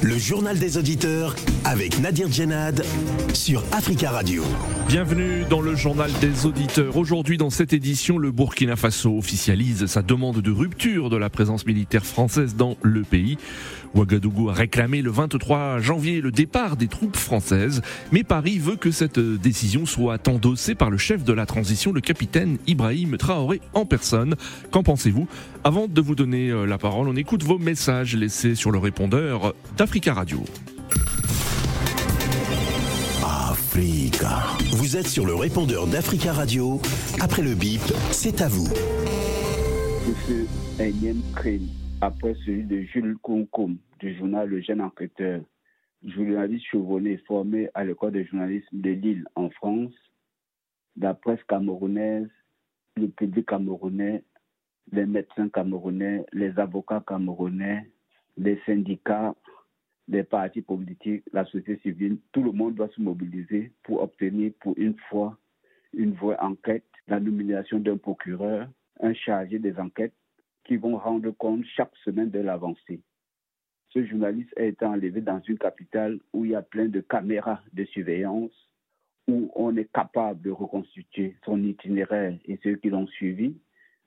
Le journal des auditeurs avec Nadir Djenad sur Africa Radio. Bienvenue dans le journal des auditeurs. Aujourd'hui, dans cette édition, le Burkina Faso officialise sa demande de rupture de la présence militaire française dans le pays. Ouagadougou a réclamé le 23 janvier le départ des troupes françaises, mais Paris veut que cette décision soit endossée par le chef de la transition, le capitaine Ibrahim Traoré en personne. Qu'en pensez-vous? Avant de vous donner euh, la parole, on écoute vos messages laissés sur le répondeur d'Africa Radio. Africa. Vous êtes sur le répondeur d'Africa Radio. Après le bip, c'est à vous. Monsieur énième crime après celui de Jules Kounkoum du journal Le Jeune Enquêteur, journaliste chevronné formé à l'école de journalisme de Lille en France, la presse camerounaise, le public camerounais, les médecins camerounais, les avocats camerounais, les syndicats, les partis politiques, la société civile, tout le monde doit se mobiliser pour obtenir pour une fois une vraie enquête, la nomination d'un procureur, un chargé des enquêtes qui vont rendre compte chaque semaine de l'avancée. Ce journaliste a été enlevé dans une capitale où il y a plein de caméras de surveillance, où on est capable de reconstituer son itinéraire et ceux qui l'ont suivi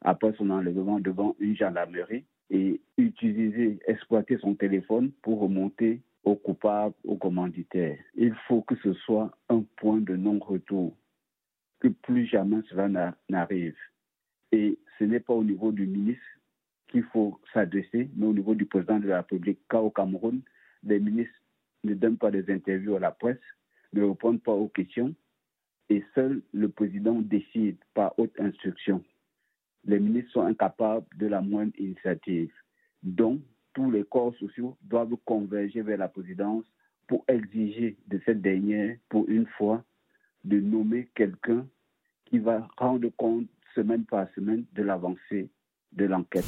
après son enlèvement devant une gendarmerie et utiliser, exploiter son téléphone pour remonter au coupable, au commanditaire. Il faut que ce soit un point de non-retour, que plus jamais cela n'arrive. Et ce n'est pas au niveau du ministre qu'il faut s'adresser, mais au niveau du président de la République. Car au Cameroun, les ministres ne donnent pas des interviews à la presse, ne répondent pas aux questions, et seul le président décide par haute instruction. Les ministres sont incapables de la moindre initiative. Donc, tous les corps sociaux doivent converger vers la présidence pour exiger de cette dernière, pour une fois, de nommer quelqu'un qui va rendre compte semaine par semaine de l'avancée de l'enquête.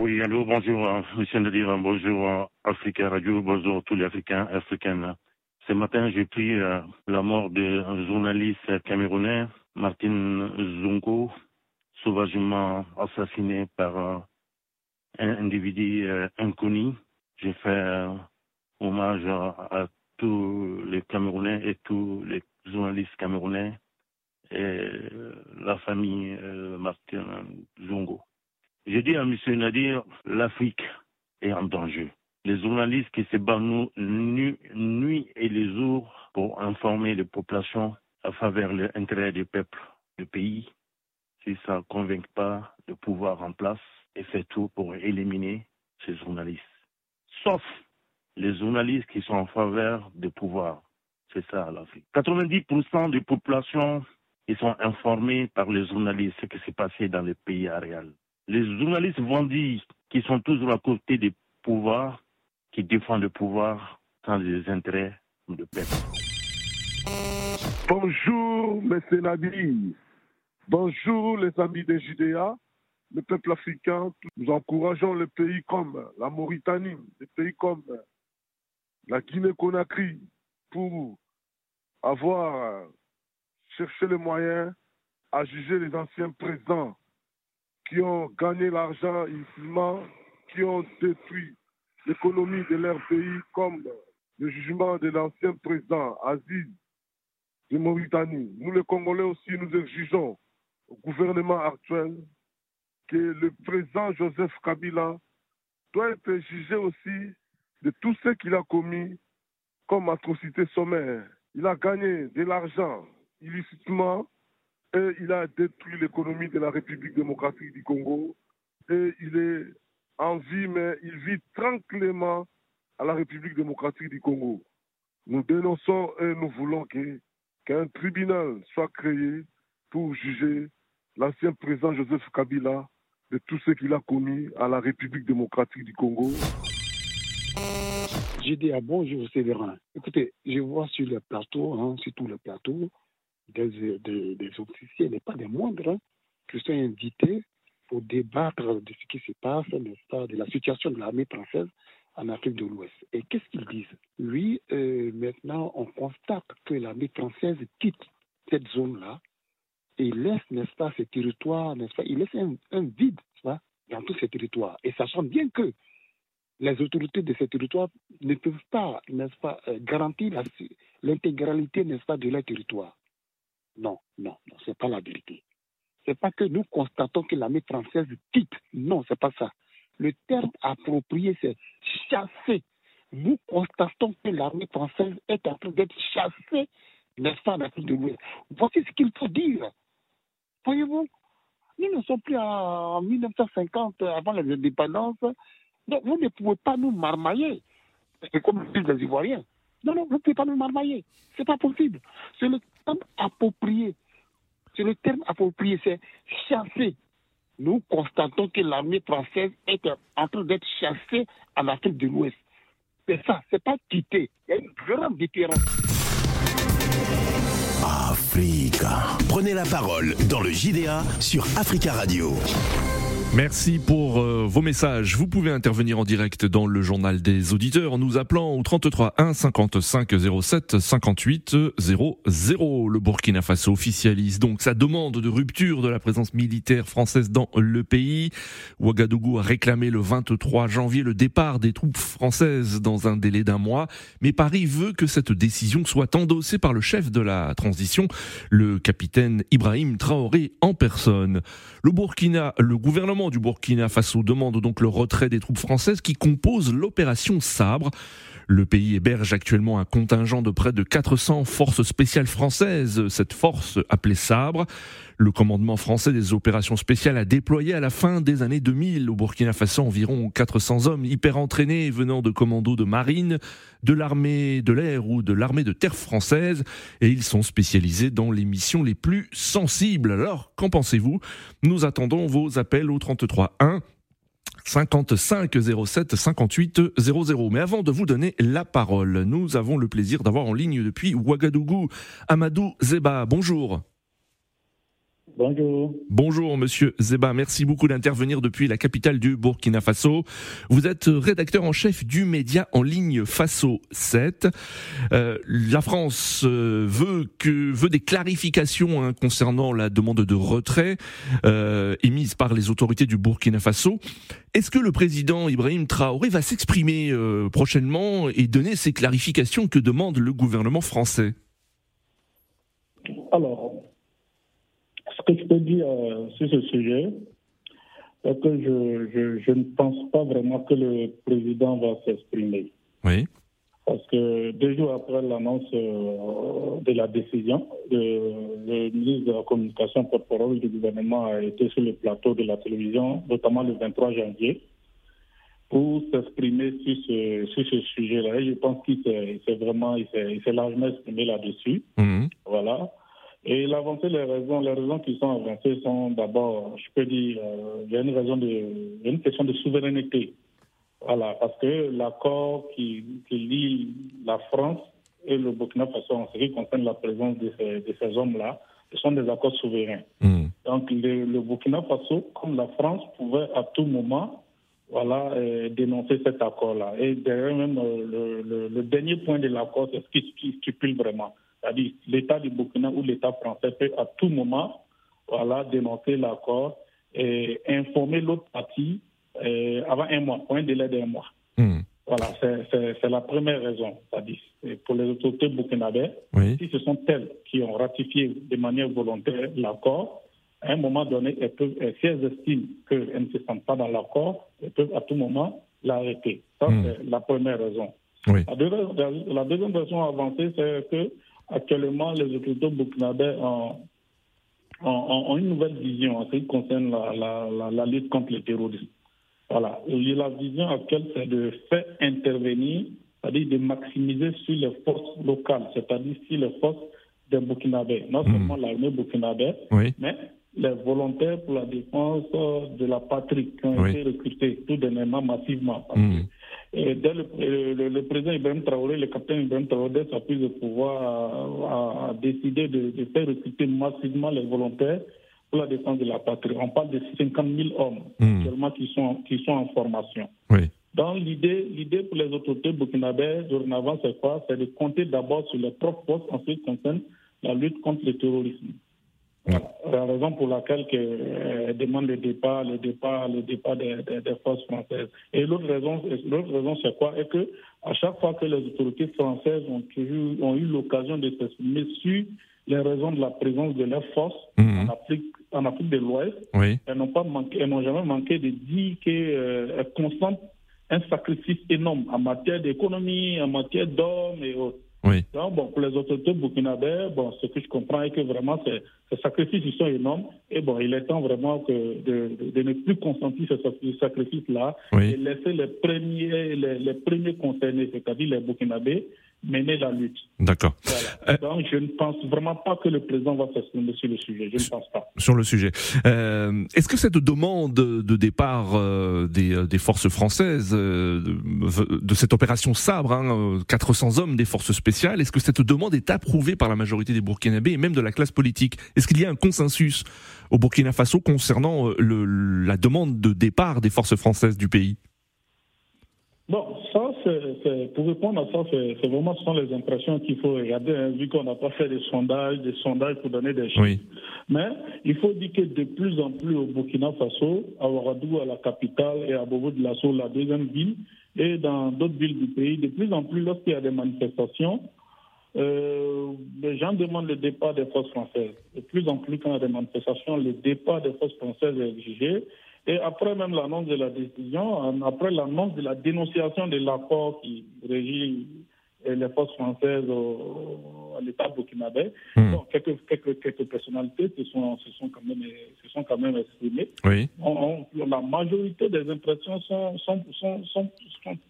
Oui, allô, bonjour, monsieur Nadir, bonjour euh, Africa Radio, bonjour tous les Africains, Africaines. Ce matin, j'ai pris euh, la mort d'un journaliste camerounais, Martin Zongo, sauvagement assassiné par un individu inconnu. J'ai fait hommage à, tous les Camerounais et tous les journalistes camerounais et la famille Martin Zongo. Je dis à M. Nadir, l'Afrique est en danger. Les journalistes qui se battent nuit et les jours pour informer les populations à faveur de l'intérêt du peuple du pays, si ça ne convainc pas le pouvoir en place et fait tout pour éliminer ces journalistes. Sauf les journalistes qui sont en faveur du pouvoir. C'est ça l'Afrique. 90% des populations ils sont informées par les journalistes ce qui s'est passé dans les pays réels les journalistes vont dire qu'ils sont toujours à côté des pouvoirs, qui défendent le pouvoir sans les intérêts de peuple. Bonjour, mes sénadis. Bonjour, les amis des Judéa, le peuple africain. Nous encourageons les pays comme la Mauritanie, les pays comme la Guinée-Conakry pour avoir cherché les moyens à juger les anciens présidents qui ont gagné l'argent inutilement, qui ont détruit l'économie de leur pays, comme le jugement de l'ancien président Aziz Nous, les Congolais aussi, nous exigeons au gouvernement actuel que le président Joseph Kabila doit être jugé aussi de tout ce qu'il a commis comme atrocité sommaire. Il a gagné de l'argent illicitement et il a détruit l'économie de la République démocratique du Congo et il est en vie, mais il vit tranquillement à la République démocratique du Congo. Nous dénonçons et nous voulons qu'un tribunal soit créé pour juger l'ancien président Joseph Kabila de tout ce qu'il a commis à la République démocratique du Congo. J'ai dit à bonjour Séverin. Écoutez, je vois sur le plateau, hein, sur tout le plateau, des, des, officiers, n'est pas des moindres, hein, qui sont invités pour débattre de ce qui se passe, de la situation de l'armée française en Afrique de l'Ouest. Et qu'est-ce qu'ils disent? Oui, euh, maintenant, on constate que l'armée française quitte cette zone-là et laisse, n'est-ce pas, ces territoires, n'est-ce pas Il laisse un, vide, dans tous ces territoires. Et sachant bien que les autorités de ces territoires ne peuvent pas, n'est-ce pas, euh, garantir l'intégralité, n'est-ce pas, de leur territoire. Non, non, non, c'est pas la vérité. C'est pas que nous constatons que l'armée française quitte. Non, c'est pas ça. Le terme approprié, c'est chasser. Nous constatons que l'armée française est en train d'être chassée, n'est-ce pas, de l'Ouest. Voici ce qu'il faut dire. Voyez-vous, nous ne sommes plus en 1950, avant les indépendances. Donc, vous ne pouvez pas nous marmailler. C'est comme disent les Ivoiriens. Non, non, vous ne pouvez pas nous marmailler. Ce n'est pas possible. C'est le terme approprié. C'est le terme approprié, c'est chasser. Nous constatons que l'armée française est en train d'être chassée en Afrique de l'Ouest. C'est ça, c'est pas quitter. Il y a une grande différence. Africa. Prenez la parole dans le JDA sur Africa Radio. Merci pour euh, vos messages. Vous pouvez intervenir en direct dans le journal des auditeurs en nous appelant au 33 1 55 07 58 00. Le Burkina Faso officialise donc sa demande de rupture de la présence militaire française dans le pays. Ouagadougou a réclamé le 23 janvier le départ des troupes françaises dans un délai d'un mois, mais Paris veut que cette décision soit endossée par le chef de la transition, le capitaine Ibrahim Traoré en personne. Le Burkina, le gouvernement du Burkina Faso demande donc le retrait des troupes françaises qui composent l'opération Sabre. Le pays héberge actuellement un contingent de près de 400 forces spéciales françaises, cette force appelée Sabre. Le commandement français des opérations spéciales a déployé à la fin des années 2000 au Burkina Faso environ 400 hommes hyper entraînés venant de commandos de marine, de l'armée de l'air ou de l'armée de terre française et ils sont spécialisés dans les missions les plus sensibles. Alors, qu'en pensez-vous? Nous attendons vos appels au 33 1 55 07 58 00. Mais avant de vous donner la parole, nous avons le plaisir d'avoir en ligne depuis Ouagadougou Amadou Zeba. Bonjour. Bonjour. Bonjour, monsieur Zeba. Merci beaucoup d'intervenir depuis la capitale du Burkina Faso. Vous êtes rédacteur en chef du média en ligne Faso 7. Euh, la France euh, veut que veut des clarifications hein, concernant la demande de retrait euh, émise par les autorités du Burkina Faso. Est-ce que le président Ibrahim Traoré va s'exprimer euh, prochainement et donner ces clarifications que demande le gouvernement français? Alors, ce que je peux dire euh, sur ce sujet, c'est que je, je, ne pense pas vraiment que le président va s'exprimer. Oui. Parce que deux jours après l'annonce euh, de la décision, le, ministre de la Communication porte-parole du gouvernement a été sur le plateau de la télévision, notamment le 23 janvier, pour s'exprimer sur ce, sur ce sujet-là. je pense qu'il s'est vraiment, il s'est largement exprimé là-dessus. Mhm. Voilà. Et l'avancée, les raisons, les raisons qui sont avancées sont d'abord, je peux dire, euh, il y a une raison de, il y a une question de souveraineté. Voilà, parce que l'accord qui, qui, lie la France et le Burkina Faso en ce qui concerne la présence de ces, de ces hommes-là, ce sont des accords souverains. Hmm. Donc le, le, Burkina Faso, comme la France, pouvait à tout moment voilà, euh, dénoncer cet accord-là. Et derrière même, euh, le, le, le, dernier point de l'accord, c'est ce qui stipule vraiment c'est-à-dire l'État du Burkina ou l'État français peut à tout moment voilà, dénoncer l'accord et informer l'autre partie euh, avant un mois, pour un délai d'un mois. Hmm. Voilà, c'est la première raison. C'est-à-dire, pour les autorités burkinabées, si ce sont elles qui ont ratifié de manière volontaire l'accord, à un moment donné, elles peuvent, si elles estiment qu'elles ne se sentent pas dans l'accord, elles peuvent à tout moment l'arrêter. Ça, hmm. c'est la première raison. La, deuxième, la, deuxième raison avancée, c'est que actuellement, les autorités burkinabés ont, ont, une nouvelle vision en ce qui concerne la, la, lutte contre le terrorisme. Voilà. Et la vision actuelle, c'est de faire intervenir, c'est-à-dire de maximiser sur les forces locales, c'est-à-dire sur les forces des Burkinabés, non hmm. seulement l'armée burkinabé, mais les volontaires pour la défense de la patrie qui ont été recrutés tout dernièrement massivement. Hmm. Et dès le, le, président Ibrahim Traoré, le capitaine Ibrahim Traoré, sa prise de pouvoir, a, décidé de, faire recruter massivement les volontaires pour la défense de la patrie. On parle de 50 000 hommes hmm. actuellement qui sont, qui sont en formation. Oui. Donc l'idée, l'idée pour les autorités burkinabées dorénavant, c'est quoi? C'est de compter d'abord sur les propres forces en ce qui concerne la lutte contre le terrorisme. La raison pour laquelle elle demande le départ, le départ, le départ des, forces françaises. Et l'autre raison, l'autre raison, c'est quoi? Est que à chaque fois que les autorités françaises ont, ont eu l'occasion de s'exprimer sur les raisons de la présence de leurs forces mhm. en Afrique, en Afrique de l'Ouest, elles n'ont pas manqué, elles n'ont jamais manqué de dire qu'elles euh, consentent un sacrifice énorme en matière d'économie, en matière d'hommes et autres. Donc, bon, pour les autorités burkinabés, bon, ce que je comprends est que vraiment ces, sacrifices sont énormes. Et bon, il est temps vraiment que de, de, ne plus consentir ces sacrifices-là et laisser les premiers, les, les premiers concernés, c'est-à-dire les Burkinabés, mener la lutte. D'accord. Euh, Donc, je ne pense vraiment pas que le président va s'exprimer sur le sujet. Je ne pense pas. Sur le sujet. Euh, Est-ce que cette demande de départ euh, des, euh, des, forces françaises, euh, de, de, cette opération Sabre, hein, 400 hommes des forces spéciales, est-ce que cette demande est approuvée par la majorité des Burkinabés et même de la classe politique? Est-ce qu'il y a un consensus au Burkina Faso concernant le, la demande de départ des forces françaises du pays? Bon, ça, pour répondre à ça, c'est, vraiment ce sont les impressions qu'il faut regarder, hein, vu qu'on n'a pas fait des sondages, des sondages pour donner des chiffres. Mais il faut dire que de plus en plus au Burkina Faso, à Ouagadougou, à la capitale, et à Bobo de Lasso, la deuxième ville, et dans d'autres villes du pays, de plus en plus, lorsqu'il y a des manifestations, euh, les gens demandent le départ des forces françaises. De plus en plus, quand il y a des manifestations, le départ des forces françaises est exigé. Et après même l'annonce de la décision, après l'annonce de la dénonciation de l'accord qui régit les forces françaises à l'État burkinabé, hmm. quelques, quelques, quelques, personnalités se sont, se sont, quand même, se sont quand même exprimées. Oui. la majorité des impressions sont, sont, sont,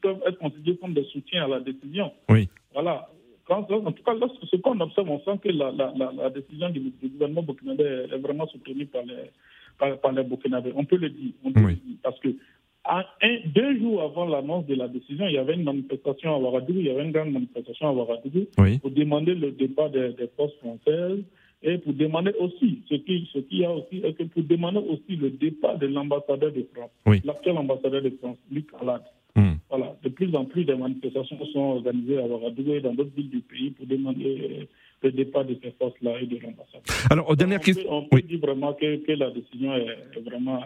peuvent être considérées comme des soutiens à la décision. Oui. Voilà. en tout cas, ce qu'on observe, on sent que la, la, la, décision du, du gouvernement burkinabé est vraiment soutenue par les par, les Burkinabés. On peut le dire. parce que un, deux jours avant l'annonce de la décision, il y avait une manifestation à Ouagadougou, il y avait une grande manifestation à Ouagadougou pour demander le départ des, forces françaises et pour demander aussi, ce qui, ce qui y a aussi, que pour demander aussi le départ de l'ambassadeur de France, l'actuel ambassadeur de France, Luc Alad. Voilà, de plus en plus de manifestations sont organisées à Ouagadougou et dans d'autres villes du pays pour demander le départ de ces forces-là et de l'ambassade. Alors, dernière question. On peut, dire vraiment que, la décision est, vraiment,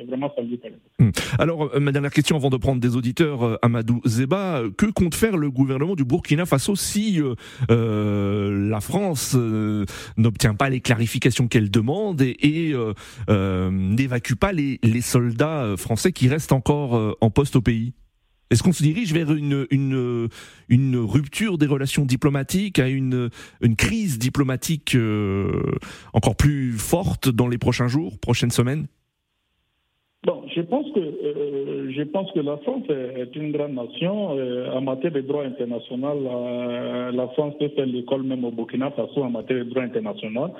est vraiment saluée par les hmm. Alors, euh, ma dernière question avant de prendre des auditeurs, euh, Amadou Zeba, que compte faire le gouvernement du Burkina Faso si euh, la France n'obtient pas les clarifications qu'elle demande et, n'évacue pas les, les soldats français qui restent encore en poste au pays? Est-ce qu'on se dirige vers une, rupture des relations diplomatiques, à une, crise diplomatique euh, encore plus forte dans les prochains jours, prochaines semaines? Je pense que euh, je pense que la France est une grande nation euh, en matière de droit international. la France peut faire l'école même au Burkina Faso en matière de droit international.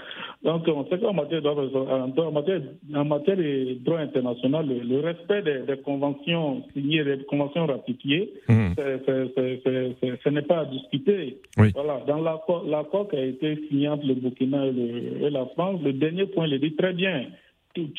Donc, on sait qu'en matière, en matière, en matière de droit international, le, respect des, conventions signées, des conventions ratifiées, mmh. ce n'est pas à discuter. Voilà, dans l'accord qui a été signé entre le Burkina et, et la France, le dernier point le dit très bien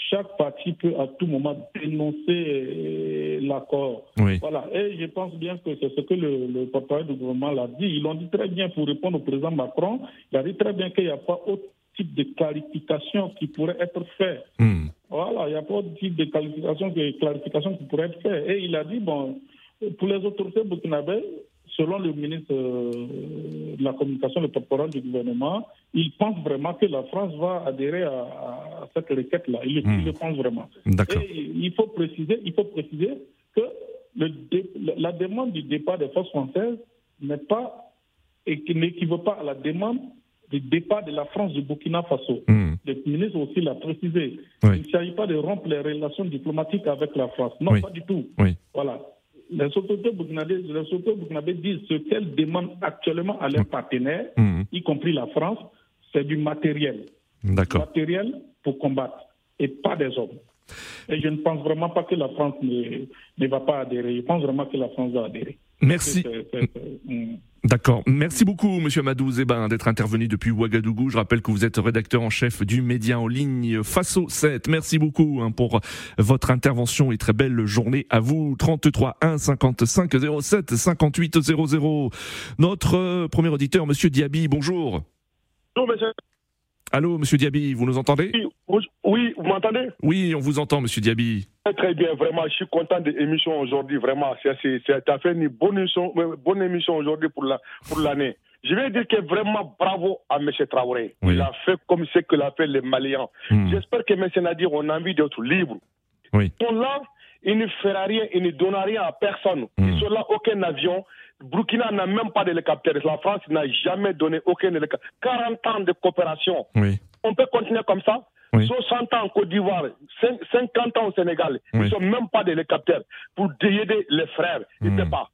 chaque parti peut à tout moment dénoncer euh, l'accord. Voilà. Et je pense bien que c'est ce que le, le du gouvernement l'a dit. Ils l'ont dit très bien pour répondre au président Macron. Il a dit très bien qu'il n'y a pas autre type de clarification qui pourrait être fait. Hmm. Voilà, il n'y a pas autre type de clarification, de clarification qui pourrait être fait. Et il a dit, bon, pour les autorités burkinabées, selon le ministre euh, de la Communication, le porte-parole du gouvernement, il pense vraiment que la France va adhérer à, cette requête-là. Il, le hmm. pense vraiment. Et il faut préciser, il faut préciser que le la demande du départ des forces françaises n'est pas et qui n'équivaut pas à la demande du départ de la France du Burkina Faso. Hmm. Le ministre aussi l'a précisé. Il ne s'agit pas de rompre les relations diplomatiques avec la France. Non, pas du tout. Voilà les autorités burkinabées, disent ce qu'elles demandent actuellement à leurs mm. partenaires, mm. y compris la France, c'est du matériel. D'accord. Matériel pour combattre et pas des hommes. Et je ne pense vraiment pas que la France ne, ne va pas adhérer. Je pense vraiment que la France va adhérer. Merci. Mm. D'accord. Merci beaucoup, Monsieur Amadou Zeba, d'être intervenu depuis Ouagadougou. Je rappelle que vous êtes rédacteur en chef du média en ligne Faso 7. Merci beaucoup hein, pour votre intervention et très belle journée à vous. 33 1 55 07 58 00. Notre premier auditeur, Monsieur Diaby, bonjour. Bonjour, monsieur. Allô, Monsieur Diaby, vous nous entendez? Oui, vous m'entendez? Oui, on vous entend, Monsieur Diaby. Très bien, vraiment, je suis content de l'émission aujourd'hui, vraiment. C'est fait une bonne émission, euh, bonne émission aujourd'hui pour l'année. pour je vais dire que vraiment bravo à M. Traoré. Il a fait comme ce que l'a fait les Maliens. Hmm. J'espère que M. Nadir, on a envie d'être libre. Oui. Ils sont là, ils ne feront rien, ils ne donnent rien à personne. Ils hmm. sont là, aucun avion. Burkina n'a même pas d'hélicoptère. La France n'a jamais donné aucun hélicoptère. 40 ans de coopération. On peut continuer comme ça? 60 ans en Côte d'Ivoire, 50 ans au Sénégal, ils n'ont même pas d'hélicoptère pour aider les frères. Ils ne hmm. pas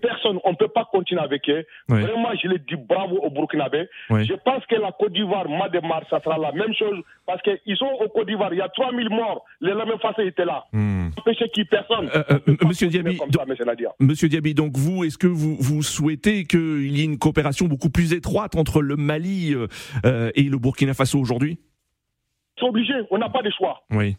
personne, on ne peut pas continuer avec eux. Vraiment, je le dis bravo aux Burkinabés. Je pense que la Côte d'Ivoire, mois de mars, ça sera la même chose parce qu'ils sont au Côte d'Ivoire. Il y a 3000 morts. Les mêmes français étaient là. Hmm. qui personne. Euh, euh, monsieur, Diaby, monsieur Diaby, donc vous, est-ce que vous, vous souhaitez qu'il y ait une coopération beaucoup plus étroite entre le Mali euh, et le Burkina Faso aujourd'hui? C'est obligé, on n'a pas de choix. Oui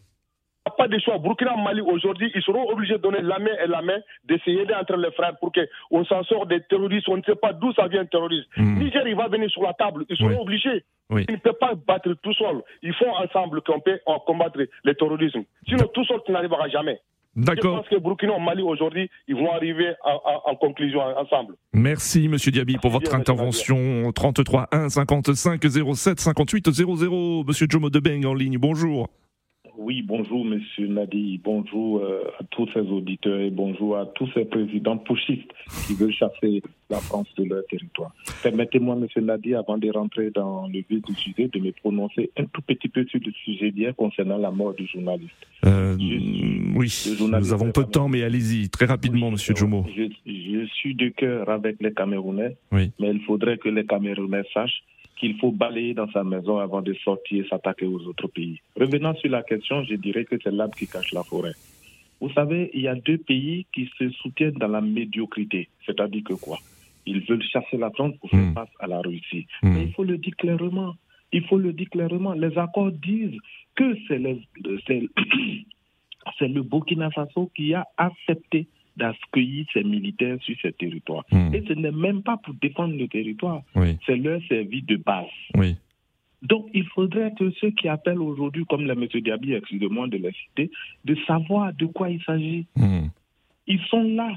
pas de choix. Burkina Mali, aujourd'hui, ils seront obligés de donner la main et la main, d'essayer d'entrer les frères pour qu'on s'en sorte des terroristes. On ne sait pas d'où ça vient, terroriste. Hmm. Niger, il va venir sur la table. Ils seront obligés. Ils ne peuvent pas battre tout seul. Il faut ensemble qu'on peut combattre le terrorisme. Sinon, tout seul, tu n'arriveras jamais. D'accord. Je pense que Burkina Mali aujourd'hui, ils vont arriver en, conclusion ensemble. Merci Monsieur Diaby pour votre intervention. 33 1 55 07 58 00. Monsieur Jomo Debeng en ligne. Bonjour. Oui, bonjour Monsieur Nadi, bonjour euh, à tous ces auditeurs et bonjour à tous ces présidents pushistes qui veulent chasser la France de leur territoire. Permettez-moi, Monsieur Nadi, avant de rentrer dans le vif du sujet, de me prononcer un tout petit peu sur le sujet d'hier concernant la mort du journaliste. Euh, oui, nous avons peu de temps, mais allez-y, très rapidement, Monsieur Jomo. Je, je, suis de cœur avec les Camerounais, mais il faudrait que les Camerounais sachent qu'il faut balayer dans sa maison avant de sortir et s'attaquer aux autres pays. Revenant sur la question, je dirais que c'est l'arbre qui cache la forêt. Vous savez, il y a deux pays qui se soutiennent dans la médiocrité. C'est-à-dire que quoi? Ils veulent chasser la France pour faire hmm. face à la Russie. Hmm. Mais il faut le dire clairement. Il faut le dire clairement. Les accords disent que c'est le Burkina Faso qui a accepté d'accueillir ces militaires sur ce territoire. Hmm. Et ce n'est même pas pour défendre le territoire, c'est leur service de base. Oui. Donc, il faudrait que ceux qui appellent aujourd'hui, comme le M. Diaby, excusez-moi de les citer, de savoir de quoi il s'agit. Hmm. Ils sont là.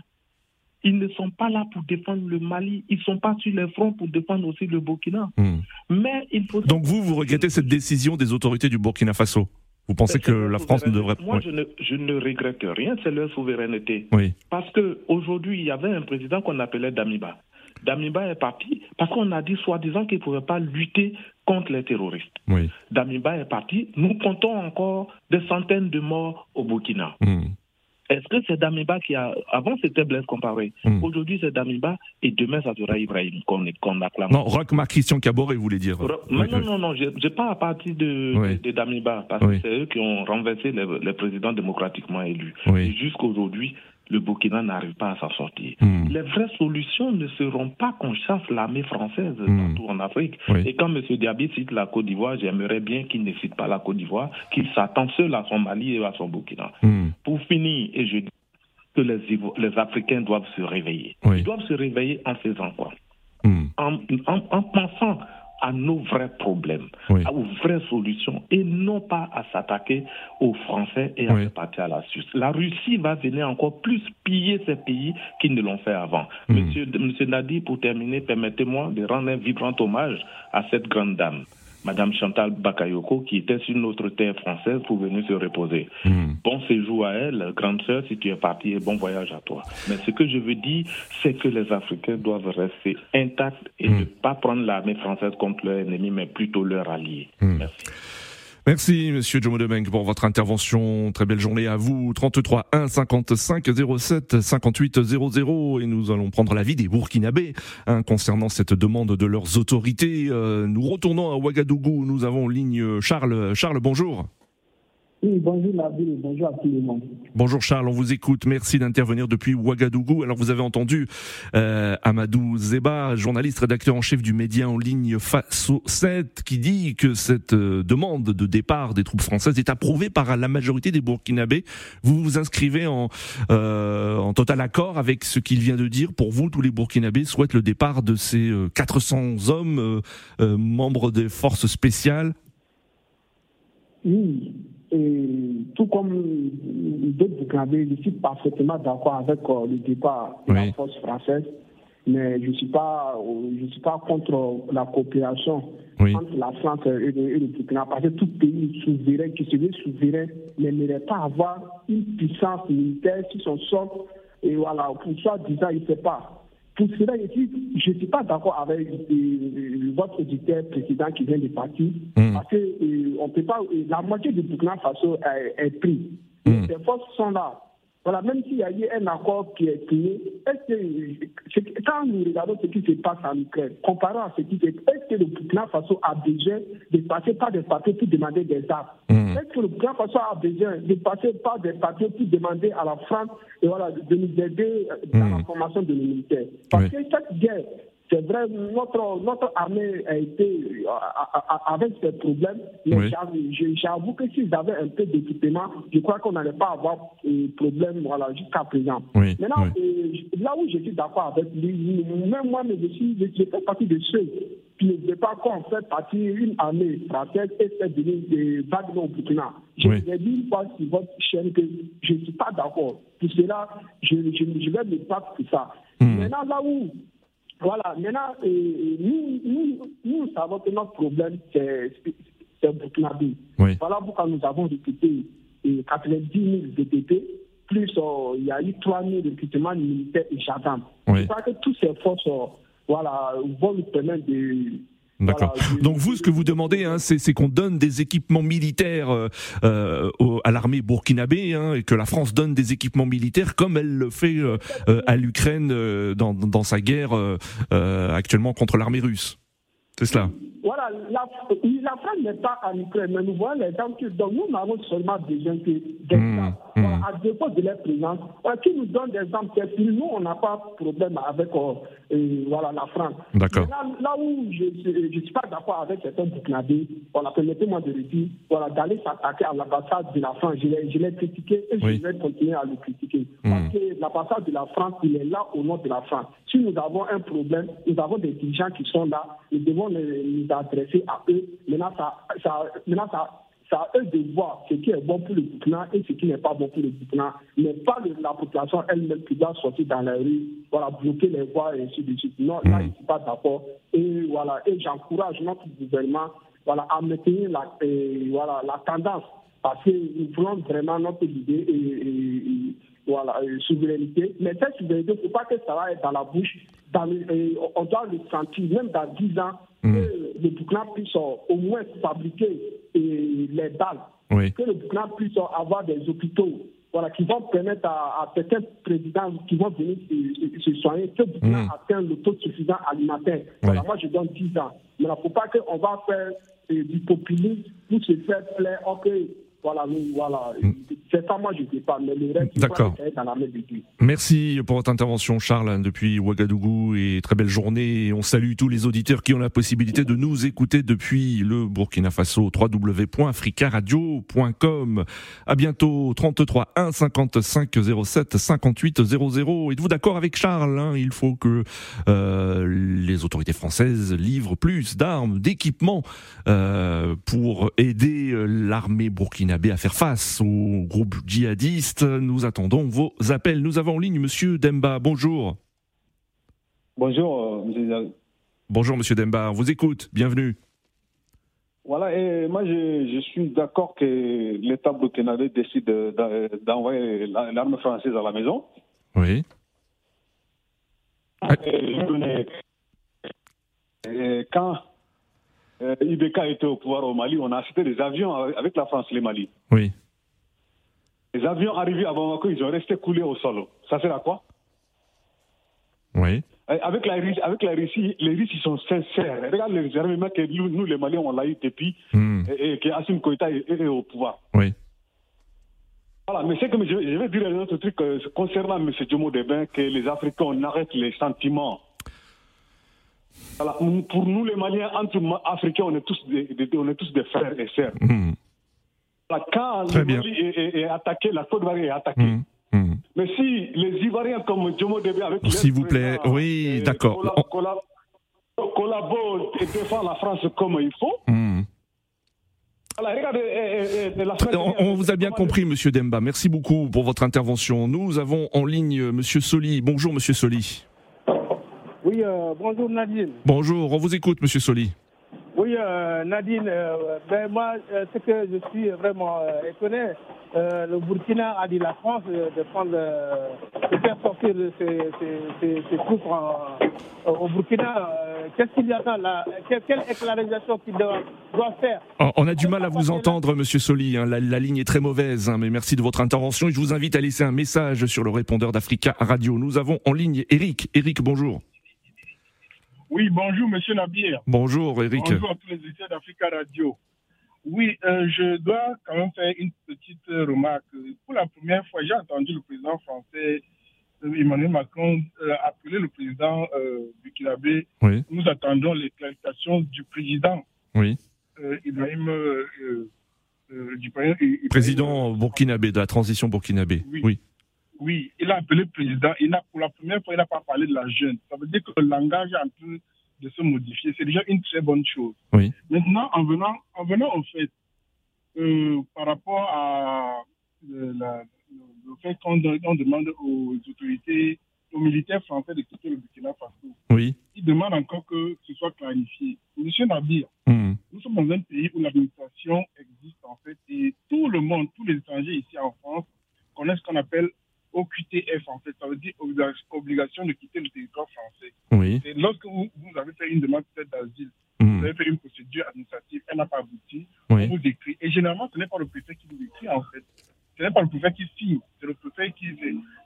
Ils ne sont pas là pour défendre le Mali. Ils ne sont pas sur les fronts pour défendre aussi le Burkina. Hmm. Mais il faut... Donc, vous, vous regrettez cette décision des autorités du Burkina Faso? Vous pensez que la France ne devrait pas. Moi, je, ne, je, ne, regrette rien, c'est leur souveraineté. Oui. Parce qu'aujourd'hui, il y avait un président qu'on appelait Damiba. Damiba est parti parce qu'on a dit soi-disant qu'il ne pouvait pas lutter contre les terroristes. Oui. Damiba est parti. Nous comptons encore des centaines de morts au Burkina. Hmm. Est-ce que c'est Damiba qui a. Avant, c'était Blaise Comparé. Hmm. Aujourd'hui, c'est Damiba et demain, ça sera Ibrahim qu'on acclame. Non, Roch Marc Christian Caboret voulait dire. non, non, non, non, je pas à partir de, de, Damiba, parce que c'est eux qui ont renversé les, présidents démocratiquement élus. Jusqu'aujourd'hui, le Burkina n'arrive pas à s'en sortir. Hmm. Les vraies solutions ne seront pas qu'on chasse l'armée française hmm. partout en Afrique. Et quand M. Diaby cite la Côte d'Ivoire, j'aimerais bien qu'il ne cite pas la Côte d'Ivoire, qu'il s'attend seul à son Mali et à son Burkina. Hmm. Pour finir, et je dis que les, les Africains doivent se réveiller. Ils doivent se réveiller en faisant quoi? En, en pensant à nos vrais problèmes, aux vraies solutions, et non pas à s'attaquer aux Français et à oui. à la Suisse. La Russie va venir encore plus piller ces pays qui ne l'ont fait avant. Hmm. Monsieur, Monsieur Nadi, pour terminer, permettez-moi de rendre un vibrant hommage à cette grande dame. Madame Chantal Bakayoko, qui était sur notre terre française pour venir se reposer. Hmm. Bon séjour à elle, grande sœur, si tu es partie, et bon voyage à toi. Mais ce que je veux dire, c'est que les Africains doivent rester intacts et hmm. ne pas prendre l'armée française contre leur ennemi, mais plutôt leur allié. Hmm. Merci. Merci, monsieur Jomo pour votre intervention. Très belle journée à vous. 33 1 55 07 58 00. Et nous allons prendre l'avis des Burkinabés hein, concernant cette demande de leurs autorités. Euh, nous retournons à Ouagadougou. Nous avons ligne Charles. Charles, bonjour. Oui, bonjour Nabil, bonjour à tout le monde. Bonjour Charles, on vous écoute. Merci d'intervenir depuis Ouagadougou. Alors vous avez entendu euh, Amadou Zeba, journaliste, rédacteur en chef du média en ligne Faso 7, qui dit que cette euh, demande de départ des troupes françaises est approuvée par la majorité des Burkinabés. Vous vous inscrivez en, euh, en total accord avec ce qu'il vient de dire. Pour vous, tous les Burkinabés souhaitent le départ de ces 400 hommes membres des forces spéciales Oui, et tout comme d'autres Burkinabés, je suis parfaitement d'accord avec euh, le départ de la force française, mais je ne suis, pas, je suis pas contre la coopération entre la France et le, Burkina, parce que tout pays souverain qui se veut souverain n'aimerait pas avoir une puissance militaire sur son sol, et voilà, pour ça, disant, il ne sait pas. Pour cela, je ne suis pas d'accord avec euh, votre auditeur président qui vient de partir, hmm. parce que euh, on peut pas, euh, la moitié du Burkina Faso est, est pris. Mm. Ces forces sont là. Voilà, même s'il y a eu un accord qui est signé, est-ce que, quand nous regardons ce qui se passe en Ukraine, comparant à ce qui se passe, est-ce que le Burkina Faso a besoin de passer par des papiers pour demander des armes mm. Est-ce que le Burkina Faso a besoin de passer par des papiers pour demander à la France et voilà, de nous aider dans mm. la formation de nos militaires? Parce que cette guerre, c'est vrai, notre, notre armée a été avec ces problèmes, mais j'avoue que s'ils avaient un peu d'équipement, je crois qu'on n'allait pas avoir de problème voilà, jusqu'à présent. Maintenant, euh, là où je suis d'accord avec lui, même moi, je, suis, je fais partie de ceux qui ne veulent pas qu'on fait partie d'une armée française et fait venir des vagues au Burkina. Je vous ai dit une fois sur votre chaîne que je ne suis pas d'accord. Pour cela, je, je, vais me battre pour ça. Hmm. Maintenant, là où voilà, maintenant, euh, nous, nous, nous savons que notre problème, c'est Burkinabé. Oui. Voilà pourquoi nous avons recruté 90 000 DPP, plus euh, il y a eu 3 000 recrutements militaires et gendarmes. Oui. Je crois que toutes ces forces euh, voilà, vont nous permettre de D'accord. Donc vous, ce que vous demandez, hein, c'est qu'on donne des équipements militaires euh, euh à l'armée burkinabé, hein, et que la France donne des équipements militaires comme elle le fait euh, à l'Ukraine dans, dans, sa guerre actuellement contre l'armée russe. C'est cela. Voilà, la, la France n'est pas en Ukraine, mais nous voyons les gens qui. Donc nous n'avons seulement besoin que des mmh, mmh. à défaut de leur présence, qui nous donne des armes Nous, on n'a pas de problème avec euh, voilà, la France. D'accord. Là, où je ne suis pas d'accord avec certains Burkinabés, voilà, permettez-moi de le dire, voilà, d'aller s'attaquer à l'ambassade de la France, je l'ai critiqué et je vais continuer à le critiquer. Mmh. Parce que l'ambassade de la France, il est là au nom de la France. Si nous avons un problème, nous avons des dirigeants qui sont là, nous devons les adresser à eux. Maintenant, ça, ça, maintenant ça, ça à eux de voir ce qui est bon pour le Burkina et ce qui n'est pas bon pour le Burkina, mais pas la population elle-même qui doit sortir dans la rue, voilà, bloquer les voies et ainsi de suite. Non, là, je ne suis pas d'accord. Et voilà, et j'encourage notre gouvernement voilà, à maintenir la, voilà, la tendance parce que nous voulons vraiment notre idée et, voilà, souveraineté. Mais cette souveraineté, il ne faut pas que ça va être dans la bouche. Dans on doit le sentir, même dans 10 ans, Mm. que le Burkina puisse au moins fabriquer les balles, que le Burkina puisse avoir des hôpitaux voilà, qui vont permettre à, certains présidents qui vont venir se, soigner, que le Burkina mmh. atteint le taux suffisant alimentaire. Voilà, moi, je donne 10 ans. Mais il ne faut pas qu'on va faire euh, du populisme pour se faire plaire. Voilà, voilà. Mm. C'est ça, moi, je ne sais pas, mais le reste, D'accord. dans la Merci pour votre intervention, Charles, depuis Ouagadougou, et très belle journée. On salue tous les auditeurs qui ont la possibilité de nous écouter depuis le Burkina Faso, www.africaradio.com. À bientôt, 33 1 55 07 58 00. Êtes-vous d'accord avec Charles hein? Il faut que euh, les autorités françaises livrent plus d'armes, d'équipements euh, pour aider euh, l'armée à faire face au groupe djihadiste. Nous attendons vos appels. Nous avons en ligne Monsieur Demba. Bonjour. Bonjour, euh, Monsieur. Bonjour, Monsieur Demba. On vous écoute. Bienvenue. Voilà, et moi je, suis d'accord que l'État burkinabé décide d'envoyer l'arme française à la maison. Oui. Et quand euh, Ibeka était au pouvoir au Mali, on a acheté des avions avec la France, les Mali. Oui. Les avions arrivés à Bamako, ils ont resté coulés au sol. Ça sert à quoi? Oui. Avec la, Russie, avec la Russie, les Russes, ils sont sincères. Regarde les armements que nous, les Maliens, on l'a eu depuis hmm. et, que Assim Koïta est, au pouvoir. Oui. Voilà, mais c'est comme je, vais dire un autre truc concernant M. Djomo Debin, que les Africains, on arrête les sentiments. Voilà, pour nous, les Maliens, entre Africains, on est tous des, on est tous des frères et sœurs. Hmm. quand le Mali est, attaqué, la Côte d'Ivoire est attaquée. Hmm. Hmm. Mais si les Ivoiriens comme Djomo Debin avec S'il vous plaît, oui, d'accord. Collaborent et défendent la France comme il faut. On vous a bien compris, Monsieur Demba. Merci beaucoup pour votre intervention. Nous avons en ligne Monsieur Soli. Bonjour, Monsieur Soli. Oui, euh, bonjour Nadine. Bonjour, on vous écoute, Monsieur Soli. Oui, euh, Nadine, euh, ben moi, ce que je suis vraiment étonné, le Burkina a dit la France de, prendre, de faire sortir ses, troupes au Burkina. Qu'est-ce qu'il y a là Quelle éclaircisation qu'il doit, faire? Oh, On a du mal à vous entendre, Monsieur Soli. Hein. La, ligne est très mauvaise, hein, mais merci de votre intervention. Et je vous invite à laisser un message sur le répondeur d'Africa Radio. Nous avons en ligne Eric. Eric, bonjour. Oui, bonjour, monsieur Nabir. Bonjour, Eric. Bonjour à tous les éditeurs d'Africa Radio. Oui, euh, je dois quand même faire une petite remarque. Pour la première fois, j'ai entendu le président français euh, Emmanuel Macron euh, appeler le président Kirabé. Oui. Nous attendons l'éclaircisation du président. Oui. Ibrahim. du président burkinabé, de la transition burkinabé. oui. Oui, il a appelé président. Il a, pour la première fois, il n'a pas parlé de la jeune. Ça veut dire que le langage est en train de se modifier. C'est déjà une très bonne chose. Oui. Maintenant, en venant, en venant au fait, euh, par rapport à le, fait qu'on demande aux autorités, aux militaires français de quitter le Burkina Faso, oui. ils demandent encore que ce soit clarifié. Monsieur Nabir, hmm. nous sommes dans un pays où l'administration existe en fait et tout le monde, tous les étrangers ici en France connaissent ce qu'on appelle OQTF, en fait, ça veut dire obligation de quitter le territoire français. Oui. Et lorsque vous, avez fait une demande d'asile, hmm. vous avez fait une procédure administrative, elle n'a pas abouti, on vous écrit. Et généralement, ce n'est pas le préfet qui vous écrit, en fait. Ce n'est pas le préfet qui signe, c'est le préfet qui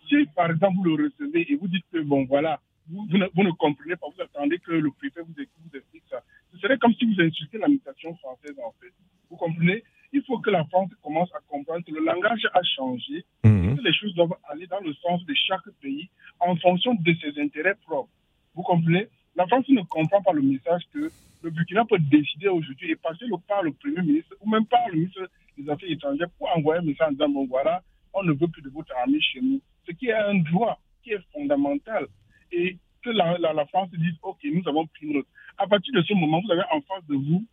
Si, par exemple, vous le recevez et vous dites que, bon, voilà, vous, vous, ne, comprenez pas, vous attendez que le préfet vous explique, ça. Ce serait comme si vous insultez l'administration française, en fait. Vous comprenez? Il faut que la France commence à comprendre que le langage a changé, mmh. que les choses doivent aller dans le sens de chaque pays en fonction de ses intérêts propres. Vous comprenez? La France ne comprend pas le message que le Burkina peut décider aujourd'hui et passer le, par le Premier ministre ou même par le ministre des Affaires étrangères pour envoyer un message en disant bon voilà, on ne veut plus de votre armée chez nous. Ce qui est un droit qui est fondamental. Et que la, la France dise ok, nous avons pris note. À partir de ce moment, vous avez en face de vous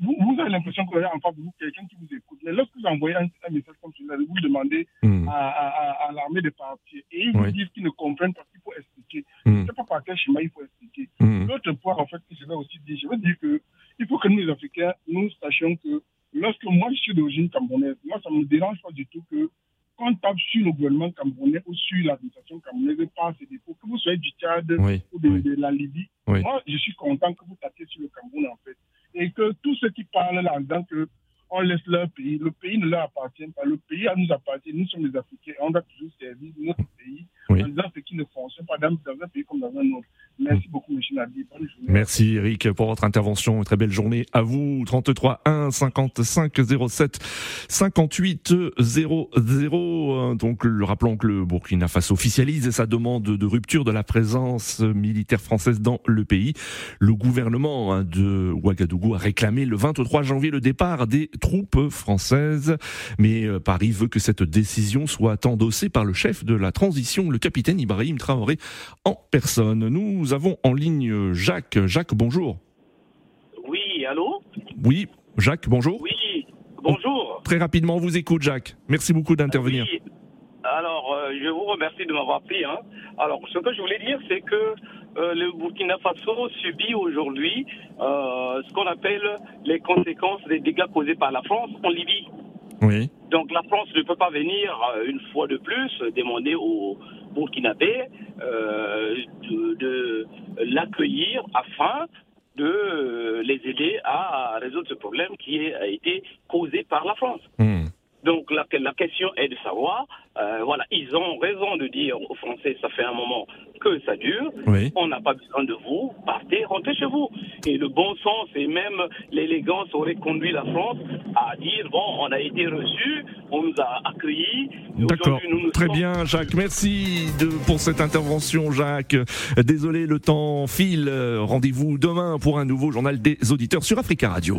vous, avez l'impression que vous avez en face de vous quelqu'un qui vous écoute. Mais lorsque vous envoyez un, message comme celui-là, vous demandez hmm. à, l'armée de partir et ils vous disent qu'ils ne comprennent pas qu'il faut expliquer. Je ne sais pas par quel schéma il faut expliquer. Hmm. L'autre point, en fait, que je vais aussi dire, je veux dire que il faut que nous, les Africains, nous sachions que lorsque moi, je suis d'origine camerounaise, moi, ça ne me dérange pas du tout que quand on tape sur le gouvernement camerounais ou sur l'administration camerounaise par ses défauts, que vous soyez du Tchad ou de, la Libye, moi, je suis content que vous tapiez sur le Cameroun, en fait et que tous ceux qui parlent là-dedans que on laisse leur pays, le pays ne leur appartient pas, le pays à nous appartient, nous sommes les Africains, on doit toujours servir notre pays oui. en disant ce qui ne fonctionne pas dans, un pays comme dans un autre. Merci beaucoup, M. Nadi. Merci, Eric, pour votre intervention. très belle journée à vous. 33 1 55 07 58 00. Donc, rappelons que le Burkina Faso officialise sa demande de rupture de la présence militaire française dans le pays. Le gouvernement hein, de Ouagadougou a réclamé le 23 janvier le départ des troupes françaises. Mais euh, Paris veut que cette décision soit endossée par le chef de la transition, le capitaine Ibrahim Traoré, en personne. Nous nous avons en ligne Jacques. Jacques, bonjour. Oui, allô Oui, Jacques, bonjour. Oui, bonjour. très rapidement, on vous écoute, Jacques. Merci beaucoup d'intervenir. Oui. Alors, euh, je vous remercie de m'avoir pris. Hein. Alors, ce que je voulais dire, c'est que euh, le Burkina Faso subit aujourd'hui euh, ce qu'on appelle les conséquences des dégâts causés par la France en Libye. Oui. Donc la France ne peut pas venir une fois de plus demander aux Burkinabés euh, de, l'accueillir afin de les aider à résoudre ce problème qui a été causé par la France. Hmm. Donc la, la, question est de savoir, euh, voilà, ils ont raison de dire aux Français, ça fait un moment que ça dure, on n'a pas besoin de vous, partez, rentrez chez vous. Et le bon sens et même l'élégance aurait conduit la France à dire, bon, on a été reçus, on nous a accueillis. D'accord, très bien Jacques, merci de, pour cette intervention Jacques. Désolé, le temps file, rendez-vous demain pour un nouveau journal des auditeurs sur Africa Radio.